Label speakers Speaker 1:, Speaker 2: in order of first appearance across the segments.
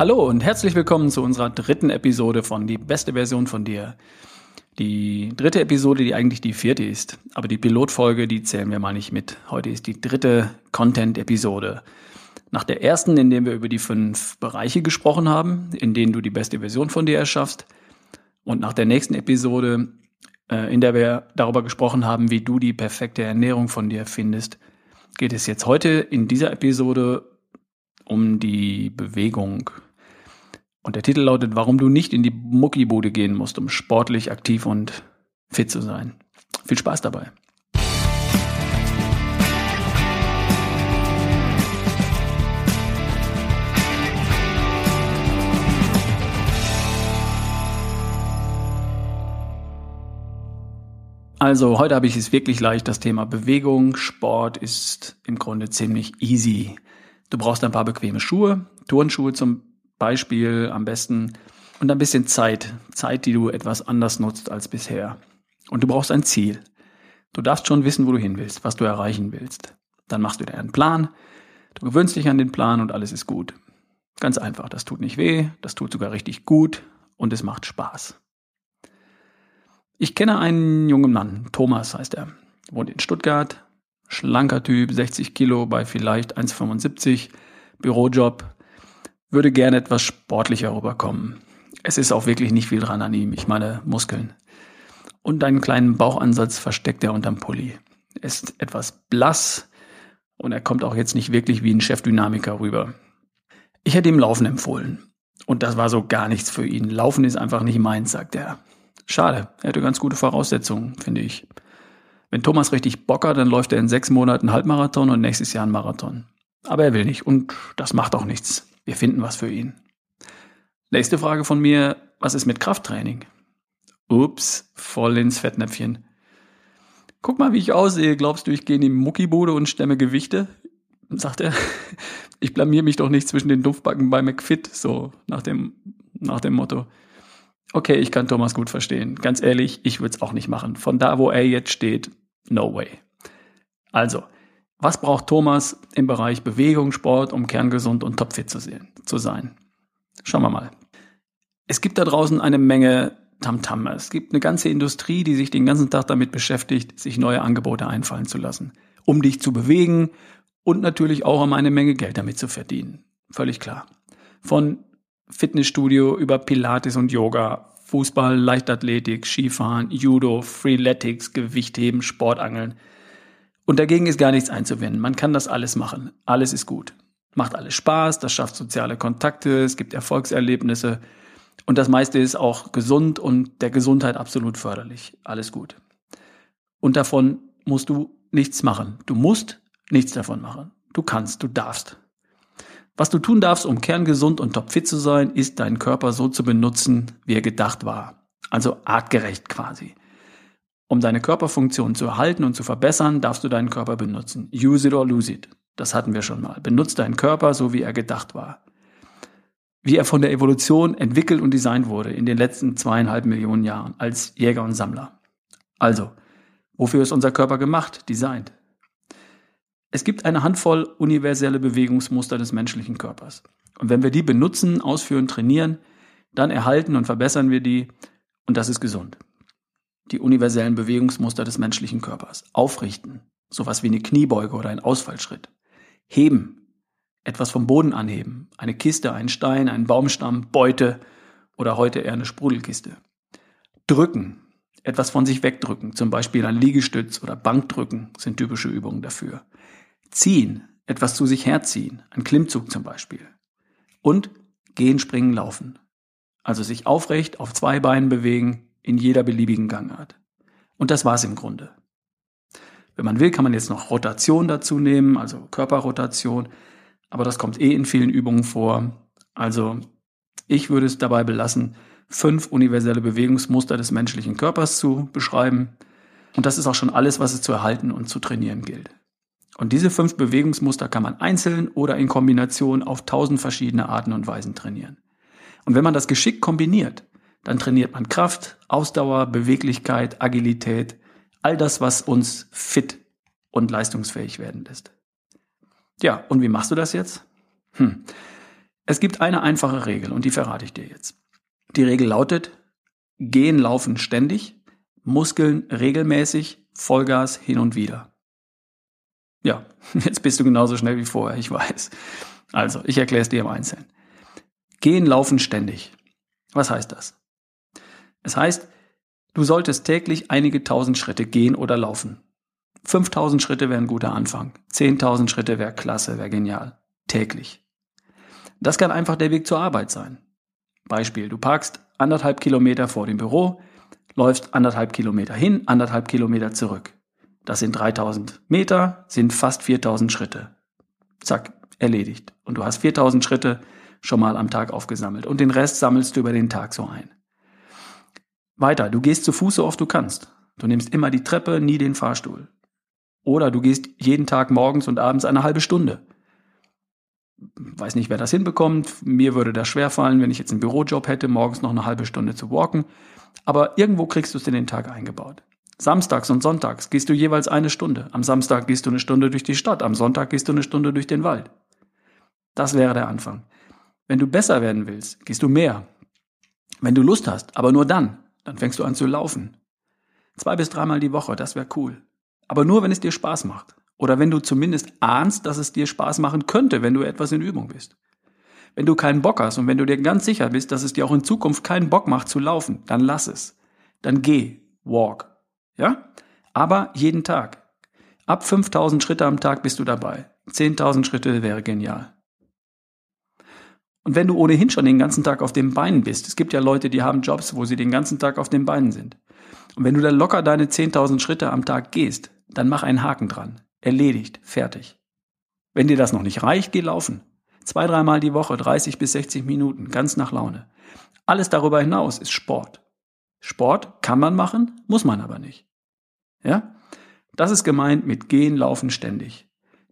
Speaker 1: Hallo und herzlich willkommen zu unserer dritten Episode von Die beste Version von dir. Die dritte Episode, die eigentlich die vierte ist, aber die Pilotfolge, die zählen wir mal nicht mit. Heute ist die dritte Content-Episode. Nach der ersten, in der wir über die fünf Bereiche gesprochen haben, in denen du die beste Version von dir erschaffst, und nach der nächsten Episode, äh, in der wir darüber gesprochen haben, wie du die perfekte Ernährung von dir findest, geht es jetzt heute in dieser Episode um die Bewegung. Und der Titel lautet, warum du nicht in die Muckibude gehen musst, um sportlich aktiv und fit zu sein. Viel Spaß dabei. Also heute habe ich es wirklich leicht. Das Thema Bewegung, Sport ist im Grunde ziemlich easy. Du brauchst ein paar bequeme Schuhe, Turnschuhe zum Beispiel am besten und ein bisschen Zeit. Zeit, die du etwas anders nutzt als bisher. Und du brauchst ein Ziel. Du darfst schon wissen, wo du hin willst, was du erreichen willst. Dann machst du dir einen Plan. Du gewöhnst dich an den Plan und alles ist gut. Ganz einfach. Das tut nicht weh. Das tut sogar richtig gut und es macht Spaß. Ich kenne einen jungen Mann. Thomas heißt er. Wohnt in Stuttgart, schlanker Typ, 60 Kilo bei vielleicht 1,75, Bürojob, würde gerne etwas sportlicher rüberkommen. Es ist auch wirklich nicht viel dran an ihm, ich meine Muskeln. Und einen kleinen Bauchansatz versteckt er unterm Pulli. Er ist etwas blass und er kommt auch jetzt nicht wirklich wie ein Chefdynamiker rüber. Ich hätte ihm Laufen empfohlen. Und das war so gar nichts für ihn. Laufen ist einfach nicht meins, sagt er. Schade, er hätte ganz gute Voraussetzungen, finde ich. Wenn Thomas richtig Bock hat, dann läuft er in sechs Monaten Halbmarathon und nächstes Jahr einen Marathon. Aber er will nicht und das macht auch nichts. Wir finden was für ihn. Nächste Frage von mir, was ist mit Krafttraining? Ups, voll ins Fettnäpfchen. Guck mal, wie ich aussehe. Glaubst du, ich gehe in die Muckibude und stemme Gewichte? Sagt er. Ich blamier mich doch nicht zwischen den Duftbacken bei McFit, so nach dem, nach dem Motto. Okay, ich kann Thomas gut verstehen. Ganz ehrlich, ich würde es auch nicht machen. Von da, wo er jetzt steht, no way. Also, was braucht Thomas im Bereich Bewegung, Sport, um kerngesund und topfit zu, sehen, zu sein? Schauen wir mal. Es gibt da draußen eine Menge Tamtam. -Tam. Es gibt eine ganze Industrie, die sich den ganzen Tag damit beschäftigt, sich neue Angebote einfallen zu lassen, um dich zu bewegen und natürlich auch um eine Menge Geld damit zu verdienen. Völlig klar. Von Fitnessstudio über Pilates und Yoga, Fußball, Leichtathletik, Skifahren, Judo, Freeletics, Gewichtheben, Sportangeln. Und dagegen ist gar nichts einzuwenden. Man kann das alles machen. Alles ist gut. Macht alles Spaß, das schafft soziale Kontakte, es gibt Erfolgserlebnisse. Und das meiste ist auch gesund und der Gesundheit absolut förderlich. Alles gut. Und davon musst du nichts machen. Du musst nichts davon machen. Du kannst, du darfst. Was du tun darfst, um kerngesund und topfit zu sein, ist deinen Körper so zu benutzen, wie er gedacht war. Also artgerecht quasi. Um deine Körperfunktion zu erhalten und zu verbessern, darfst du deinen Körper benutzen. Use it or lose it. Das hatten wir schon mal. Benutzt deinen Körper so, wie er gedacht war. Wie er von der Evolution entwickelt und designt wurde in den letzten zweieinhalb Millionen Jahren als Jäger und Sammler. Also, wofür ist unser Körper gemacht, designt? Es gibt eine Handvoll universelle Bewegungsmuster des menschlichen Körpers. Und wenn wir die benutzen, ausführen, trainieren, dann erhalten und verbessern wir die und das ist gesund. Die universellen Bewegungsmuster des menschlichen Körpers. Aufrichten, sowas wie eine Kniebeuge oder ein Ausfallschritt. Heben, etwas vom Boden anheben, eine Kiste, einen Stein, einen Baumstamm, Beute oder heute eher eine Sprudelkiste. Drücken, etwas von sich wegdrücken, zum Beispiel ein Liegestütz oder Bankdrücken sind typische Übungen dafür. Ziehen, etwas zu sich herziehen, ein Klimmzug zum Beispiel. Und gehen, springen, laufen. Also sich aufrecht auf zwei Beinen bewegen in jeder beliebigen Gangart. Und das war's im Grunde. Wenn man will, kann man jetzt noch Rotation dazu nehmen, also Körperrotation, aber das kommt eh in vielen Übungen vor. Also ich würde es dabei belassen, fünf universelle Bewegungsmuster des menschlichen Körpers zu beschreiben. Und das ist auch schon alles, was es zu erhalten und zu trainieren gilt. Und diese fünf Bewegungsmuster kann man einzeln oder in Kombination auf tausend verschiedene Arten und Weisen trainieren. Und wenn man das geschickt kombiniert, dann trainiert man Kraft, Ausdauer, Beweglichkeit, Agilität, all das, was uns fit und leistungsfähig werden lässt. Ja, und wie machst du das jetzt? Hm. Es gibt eine einfache Regel und die verrate ich dir jetzt. Die Regel lautet, gehen, laufen ständig, Muskeln regelmäßig, Vollgas hin und wieder. Ja, jetzt bist du genauso schnell wie vorher, ich weiß. Also, ich erkläre es dir im Einzelnen. Gehen, laufen ständig. Was heißt das? Es heißt, du solltest täglich einige tausend Schritte gehen oder laufen. 5000 Schritte wäre ein guter Anfang. 10.000 Schritte wäre klasse, wäre genial. Täglich. Das kann einfach der Weg zur Arbeit sein. Beispiel, du parkst anderthalb Kilometer vor dem Büro, läufst anderthalb Kilometer hin, anderthalb Kilometer zurück. Das sind 3000 Meter, sind fast 4000 Schritte. Zack, erledigt. Und du hast 4000 Schritte schon mal am Tag aufgesammelt. Und den Rest sammelst du über den Tag so ein. Weiter, du gehst zu Fuß so oft du kannst. Du nimmst immer die Treppe, nie den Fahrstuhl. Oder du gehst jeden Tag morgens und abends eine halbe Stunde. Weiß nicht, wer das hinbekommt. Mir würde das schwerfallen, wenn ich jetzt einen Bürojob hätte, morgens noch eine halbe Stunde zu walken. Aber irgendwo kriegst du es in den Tag eingebaut. Samstags und Sonntags gehst du jeweils eine Stunde. Am Samstag gehst du eine Stunde durch die Stadt. Am Sonntag gehst du eine Stunde durch den Wald. Das wäre der Anfang. Wenn du besser werden willst, gehst du mehr. Wenn du Lust hast, aber nur dann, dann fängst du an zu laufen. Zwei bis dreimal die Woche, das wäre cool. Aber nur, wenn es dir Spaß macht. Oder wenn du zumindest ahnst, dass es dir Spaß machen könnte, wenn du etwas in Übung bist. Wenn du keinen Bock hast und wenn du dir ganz sicher bist, dass es dir auch in Zukunft keinen Bock macht zu laufen, dann lass es. Dann geh, walk. Ja? Aber jeden Tag. Ab 5000 Schritte am Tag bist du dabei. 10.000 Schritte wäre genial. Und wenn du ohnehin schon den ganzen Tag auf den Beinen bist, es gibt ja Leute, die haben Jobs, wo sie den ganzen Tag auf den Beinen sind. Und wenn du dann locker deine 10.000 Schritte am Tag gehst, dann mach einen Haken dran. Erledigt, fertig. Wenn dir das noch nicht reicht, geh laufen. Zwei, dreimal die Woche, 30 bis 60 Minuten, ganz nach Laune. Alles darüber hinaus ist Sport. Sport kann man machen, muss man aber nicht. Ja? Das ist gemeint mit gehen, laufen ständig.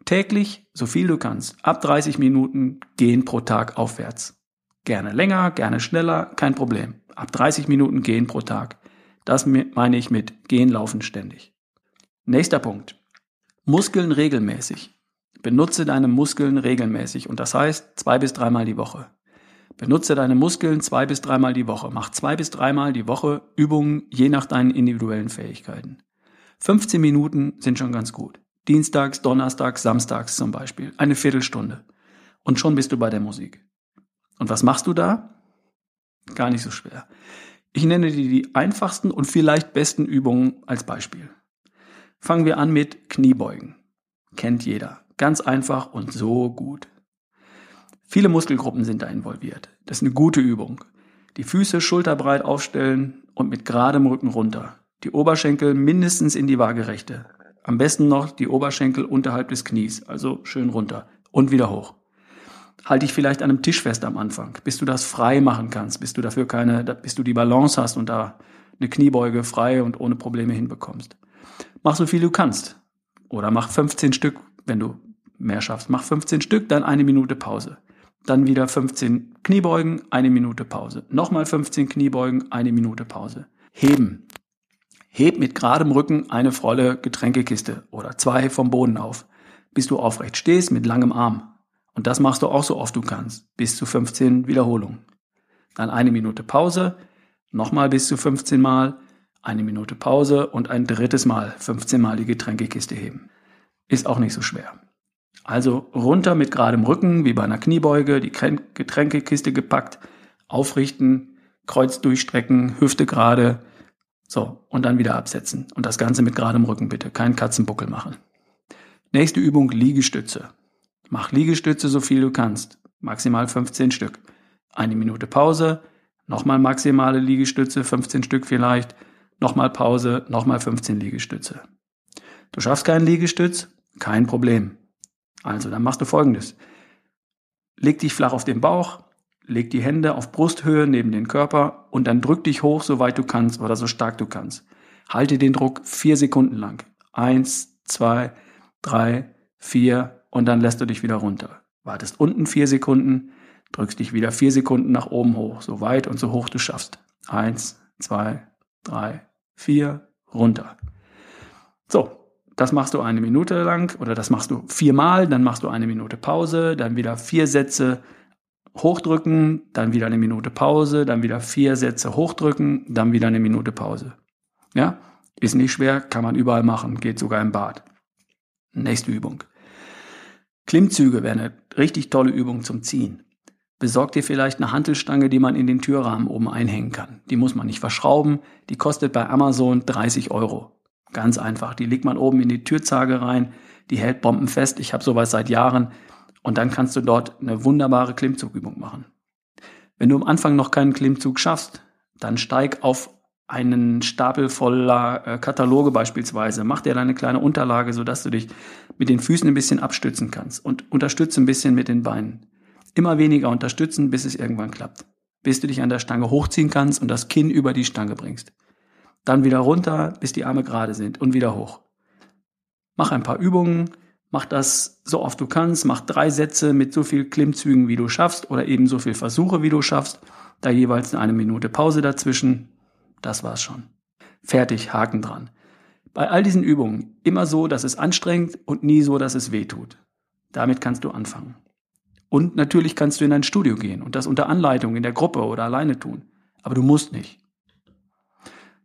Speaker 1: Täglich, so viel du kannst, ab 30 Minuten gehen pro Tag aufwärts. Gerne länger, gerne schneller, kein Problem. Ab 30 Minuten gehen pro Tag. Das meine ich mit gehen, laufen ständig. Nächster Punkt. Muskeln regelmäßig. Benutze deine Muskeln regelmäßig und das heißt zwei bis dreimal die Woche. Benutze deine Muskeln zwei bis dreimal die Woche. Mach zwei bis dreimal die Woche Übungen je nach deinen individuellen Fähigkeiten. 15 Minuten sind schon ganz gut. Dienstags, Donnerstags, Samstags zum Beispiel. Eine Viertelstunde. Und schon bist du bei der Musik. Und was machst du da? Gar nicht so schwer. Ich nenne dir die einfachsten und vielleicht besten Übungen als Beispiel. Fangen wir an mit Kniebeugen. Kennt jeder. Ganz einfach und so gut. Viele Muskelgruppen sind da involviert. Das ist eine gute Übung. Die Füße schulterbreit aufstellen und mit geradem Rücken runter. Die Oberschenkel mindestens in die Waagerechte. Am besten noch die Oberschenkel unterhalb des Knies, also schön runter und wieder hoch. Halte dich vielleicht an einem Tisch fest am Anfang, bis du das frei machen kannst, bis du dafür keine, bis du die Balance hast und da eine Kniebeuge frei und ohne Probleme hinbekommst. Mach so viel du kannst. Oder mach 15 Stück, wenn du mehr schaffst. Mach 15 Stück, dann eine Minute Pause. Dann wieder 15 Kniebeugen, eine Minute Pause. Nochmal 15 Kniebeugen, eine Minute Pause. Heben. Heb mit geradem Rücken eine volle Getränkekiste oder zwei vom Boden auf, bis du aufrecht stehst mit langem Arm. Und das machst du auch so oft du kannst, bis zu 15 Wiederholungen. Dann eine Minute Pause, nochmal bis zu 15 Mal, eine Minute Pause und ein drittes Mal 15 Mal die Getränkekiste heben. Ist auch nicht so schwer. Also runter mit geradem Rücken, wie bei einer Kniebeuge, die Getränkekiste gepackt, aufrichten, Kreuz durchstrecken, Hüfte gerade, so, und dann wieder absetzen. Und das Ganze mit geradem Rücken bitte, keinen Katzenbuckel machen. Nächste Übung, Liegestütze. Mach Liegestütze so viel du kannst, maximal 15 Stück. Eine Minute Pause, nochmal maximale Liegestütze, 15 Stück vielleicht, nochmal Pause, nochmal 15 Liegestütze. Du schaffst keinen Liegestütz? Kein Problem. Also, dann machst du folgendes. Leg dich flach auf den Bauch, leg die Hände auf Brusthöhe neben den Körper und dann drück dich hoch, so weit du kannst oder so stark du kannst. Halte den Druck vier Sekunden lang. Eins, zwei, drei, vier und dann lässt du dich wieder runter. Wartest unten vier Sekunden, drückst dich wieder vier Sekunden nach oben hoch, so weit und so hoch du schaffst. Eins, zwei, drei, vier, runter. So, das machst du eine Minute lang oder das machst du viermal, dann machst du eine Minute Pause, dann wieder vier Sätze hochdrücken, dann wieder eine Minute Pause, dann wieder vier Sätze hochdrücken, dann wieder eine Minute Pause. Ja, ist nicht schwer, kann man überall machen, geht sogar im Bad. Nächste Übung. Klimmzüge wäre eine richtig tolle Übung zum Ziehen. Besorgt dir vielleicht eine Hantelstange, die man in den Türrahmen oben einhängen kann. Die muss man nicht verschrauben, die kostet bei Amazon 30 Euro. Ganz einfach, die legt man oben in die Türzage rein, die hält bombenfest. Ich habe sowas seit Jahren und dann kannst du dort eine wunderbare Klimmzugübung machen. Wenn du am Anfang noch keinen Klimmzug schaffst, dann steig auf einen Stapel voller äh, Kataloge beispielsweise. Mach dir deine kleine Unterlage, sodass du dich mit den Füßen ein bisschen abstützen kannst und unterstütze ein bisschen mit den Beinen. Immer weniger unterstützen, bis es irgendwann klappt. Bis du dich an der Stange hochziehen kannst und das Kinn über die Stange bringst. Dann wieder runter, bis die Arme gerade sind und wieder hoch. Mach ein paar Übungen, mach das so oft du kannst, mach drei Sätze mit so viel Klimmzügen, wie du schaffst oder eben so viel Versuche, wie du schaffst. Da jeweils eine Minute Pause dazwischen das war's schon. Fertig, Haken dran. Bei all diesen Übungen immer so, dass es anstrengt und nie so, dass es weh tut. Damit kannst du anfangen. Und natürlich kannst du in ein Studio gehen und das unter Anleitung in der Gruppe oder alleine tun. Aber du musst nicht.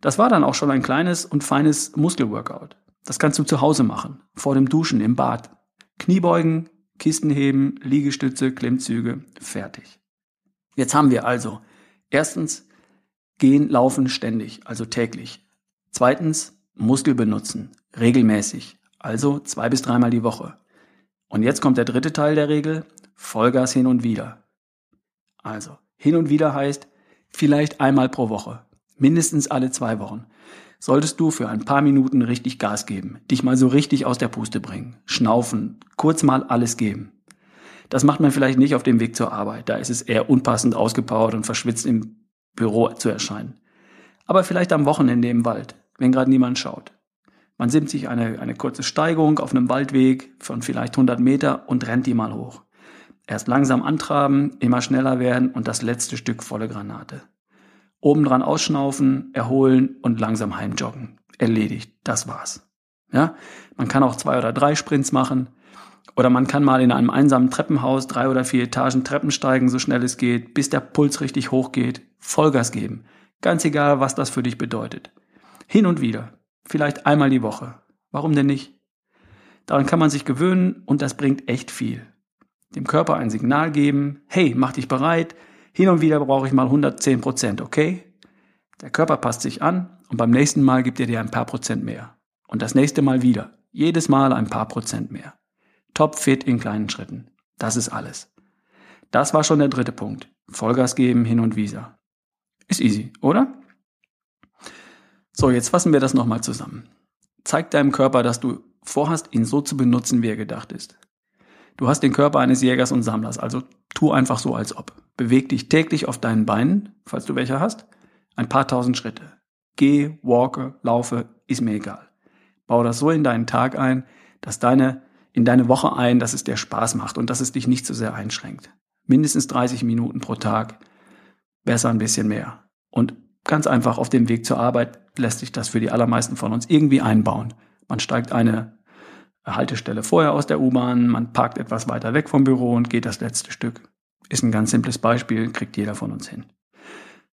Speaker 1: Das war dann auch schon ein kleines und feines Muskelworkout. Das kannst du zu Hause machen, vor dem Duschen, im Bad. Kniebeugen, Kisten heben, Liegestütze, Klimmzüge, fertig. Jetzt haben wir also erstens Gehen, laufen ständig, also täglich. Zweitens, Muskel benutzen, regelmäßig, also zwei bis dreimal die Woche. Und jetzt kommt der dritte Teil der Regel, Vollgas hin und wieder. Also, hin und wieder heißt vielleicht einmal pro Woche, mindestens alle zwei Wochen. Solltest du für ein paar Minuten richtig Gas geben, dich mal so richtig aus der Puste bringen, schnaufen, kurz mal alles geben. Das macht man vielleicht nicht auf dem Weg zur Arbeit, da ist es eher unpassend ausgepowert und verschwitzt im Büro zu erscheinen. Aber vielleicht am Wochenende im Wald, wenn gerade niemand schaut. Man simmt sich eine, eine kurze Steigung auf einem Waldweg von vielleicht 100 Meter und rennt die mal hoch. Erst langsam antraben, immer schneller werden und das letzte Stück volle Granate. Obendran ausschnaufen, erholen und langsam heimjoggen. Erledigt, das war's. Ja, man kann auch zwei oder drei Sprints machen. Oder man kann mal in einem einsamen Treppenhaus drei oder vier Etagen Treppen steigen, so schnell es geht, bis der Puls richtig hoch geht. Vollgas geben. Ganz egal, was das für dich bedeutet. Hin und wieder. Vielleicht einmal die Woche. Warum denn nicht? Daran kann man sich gewöhnen und das bringt echt viel. Dem Körper ein Signal geben, hey, mach dich bereit, hin und wieder brauche ich mal 110 Prozent, okay? Der Körper passt sich an und beim nächsten Mal gibt er dir ein paar Prozent mehr. Und das nächste Mal wieder. Jedes Mal ein paar Prozent mehr. Topfit in kleinen Schritten. Das ist alles. Das war schon der dritte Punkt. Vollgas geben, hin und wieder. Ist easy, oder? So, jetzt fassen wir das nochmal zusammen. Zeig deinem Körper, dass du vorhast, ihn so zu benutzen, wie er gedacht ist. Du hast den Körper eines Jägers und Sammlers, also tu einfach so, als ob. Beweg dich täglich auf deinen Beinen, falls du welche hast, ein paar tausend Schritte. Geh, walke, laufe, ist mir egal. Bau das so in deinen Tag ein, dass deine in deine Woche ein, dass es dir Spaß macht und dass es dich nicht so sehr einschränkt. Mindestens 30 Minuten pro Tag, besser ein bisschen mehr. Und ganz einfach auf dem Weg zur Arbeit lässt sich das für die allermeisten von uns irgendwie einbauen. Man steigt eine Haltestelle vorher aus der U-Bahn, man parkt etwas weiter weg vom Büro und geht das letzte Stück. Ist ein ganz simples Beispiel, kriegt jeder von uns hin.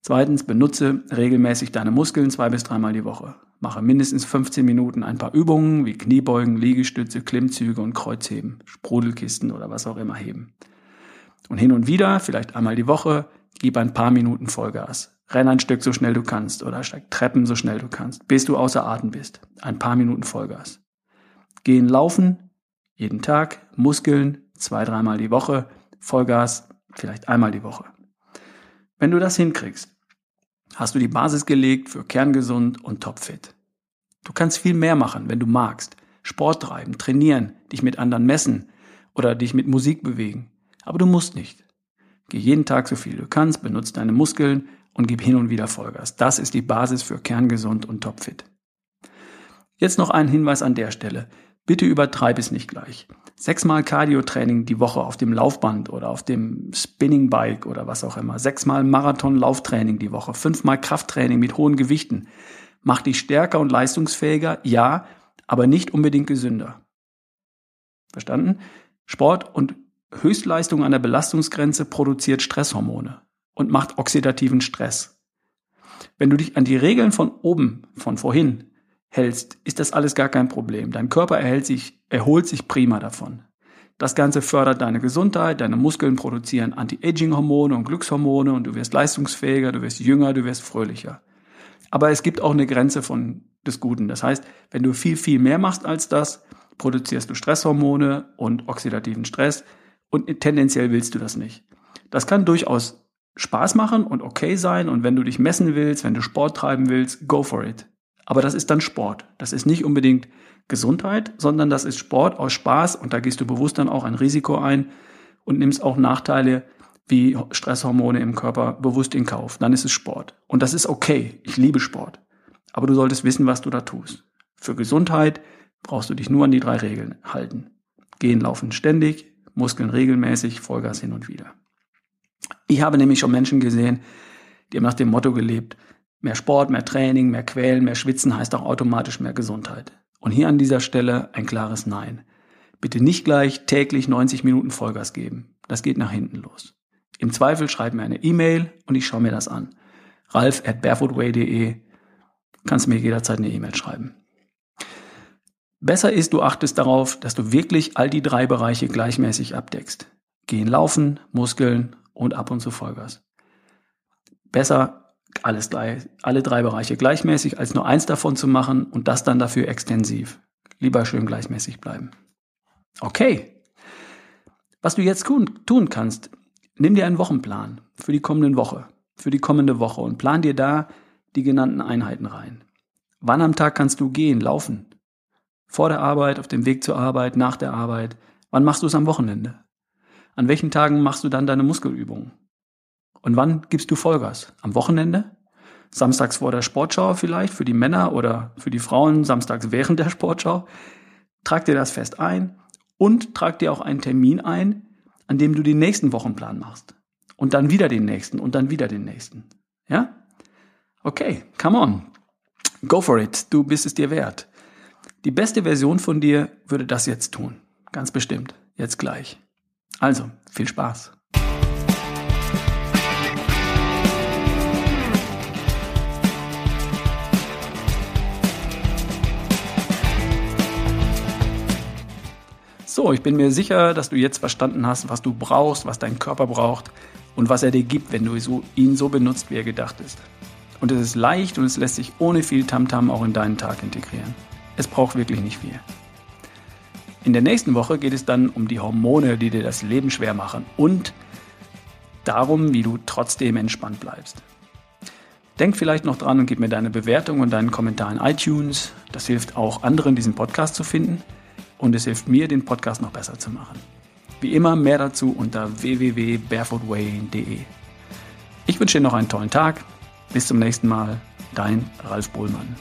Speaker 1: Zweitens, benutze regelmäßig deine Muskeln zwei bis dreimal die Woche. Mache mindestens 15 Minuten ein paar Übungen wie Kniebeugen, Liegestütze, Klimmzüge und Kreuzheben, Sprudelkisten oder was auch immer heben. Und hin und wieder, vielleicht einmal die Woche, gib ein paar Minuten Vollgas. Renn ein Stück so schnell du kannst oder steig Treppen so schnell du kannst, bis du außer Atem bist. Ein paar Minuten Vollgas. Gehen laufen, jeden Tag, Muskeln, zwei, dreimal die Woche, Vollgas, vielleicht einmal die Woche. Wenn du das hinkriegst, hast du die Basis gelegt für kerngesund und topfit. Du kannst viel mehr machen, wenn du magst. Sport treiben, trainieren, dich mit anderen messen oder dich mit Musik bewegen. Aber du musst nicht. Geh jeden Tag so viel du kannst, benutze deine Muskeln und gib hin und wieder Vollgas. Das ist die Basis für kerngesund und topfit. Jetzt noch ein Hinweis an der Stelle. Bitte übertreib es nicht gleich. Sechsmal Cardio-Training die Woche auf dem Laufband oder auf dem Spinning Bike oder was auch immer. Sechsmal Marathon-Lauftraining die Woche. Fünfmal Krafttraining mit hohen Gewichten. Macht dich stärker und leistungsfähiger, ja, aber nicht unbedingt gesünder. Verstanden? Sport und Höchstleistung an der Belastungsgrenze produziert Stresshormone und macht oxidativen Stress. Wenn du dich an die Regeln von oben, von vorhin, hältst, ist das alles gar kein Problem. Dein Körper erhält sich, erholt sich prima davon. Das Ganze fördert deine Gesundheit, deine Muskeln produzieren Anti-Aging-Hormone und Glückshormone und du wirst leistungsfähiger, du wirst jünger, du wirst fröhlicher. Aber es gibt auch eine Grenze von des Guten. Das heißt, wenn du viel, viel mehr machst als das, produzierst du Stresshormone und oxidativen Stress und tendenziell willst du das nicht. Das kann durchaus Spaß machen und okay sein und wenn du dich messen willst, wenn du Sport treiben willst, go for it. Aber das ist dann Sport. Das ist nicht unbedingt Gesundheit, sondern das ist Sport aus Spaß und da gehst du bewusst dann auch ein Risiko ein und nimmst auch Nachteile wie Stresshormone im Körper bewusst in Kauf. Dann ist es Sport. Und das ist okay. Ich liebe Sport. Aber du solltest wissen, was du da tust. Für Gesundheit brauchst du dich nur an die drei Regeln halten. Gehen, laufen ständig, Muskeln regelmäßig, Vollgas hin und wieder. Ich habe nämlich schon Menschen gesehen, die haben nach dem Motto gelebt, Mehr Sport, mehr Training, mehr Quälen, mehr Schwitzen heißt auch automatisch mehr Gesundheit. Und hier an dieser Stelle ein klares Nein. Bitte nicht gleich täglich 90 Minuten Vollgas geben. Das geht nach hinten los. Im Zweifel schreib mir eine E-Mail und ich schaue mir das an. Ralf at barefootway.de kannst mir jederzeit eine E-Mail schreiben. Besser ist, du achtest darauf, dass du wirklich all die drei Bereiche gleichmäßig abdeckst. Gehen, laufen, Muskeln und ab und zu Vollgas. Besser alles gleich, alle drei Bereiche gleichmäßig, als nur eins davon zu machen und das dann dafür extensiv. Lieber schön gleichmäßig bleiben. Okay. Was du jetzt tun kannst, nimm dir einen Wochenplan für die kommende Woche, für die kommende Woche und plan dir da die genannten Einheiten rein. Wann am Tag kannst du gehen, laufen? Vor der Arbeit, auf dem Weg zur Arbeit, nach der Arbeit? Wann machst du es am Wochenende? An welchen Tagen machst du dann deine Muskelübungen? Und wann gibst du Vollgas? Am Wochenende? Samstags vor der Sportschau vielleicht für die Männer oder für die Frauen samstags während der Sportschau? Trag dir das fest ein und trag dir auch einen Termin ein, an dem du den nächsten Wochenplan machst. Und dann wieder den nächsten und dann wieder den nächsten. Ja? Okay, come on. Go for it. Du bist es dir wert. Die beste Version von dir würde das jetzt tun. Ganz bestimmt. Jetzt gleich. Also, viel Spaß. So, ich bin mir sicher, dass du jetzt verstanden hast, was du brauchst, was dein Körper braucht und was er dir gibt, wenn du ihn so benutzt, wie er gedacht ist. Und es ist leicht und es lässt sich ohne viel Tamtam -Tam auch in deinen Tag integrieren. Es braucht wirklich nicht viel. In der nächsten Woche geht es dann um die Hormone, die dir das Leben schwer machen und darum, wie du trotzdem entspannt bleibst. Denk vielleicht noch dran und gib mir deine Bewertung und deinen Kommentar in iTunes. Das hilft auch anderen, diesen Podcast zu finden und es hilft mir, den Podcast noch besser zu machen. Wie immer mehr dazu unter www.barefootway.de. Ich wünsche dir noch einen tollen Tag. Bis zum nächsten Mal. Dein Ralf Bohlmann.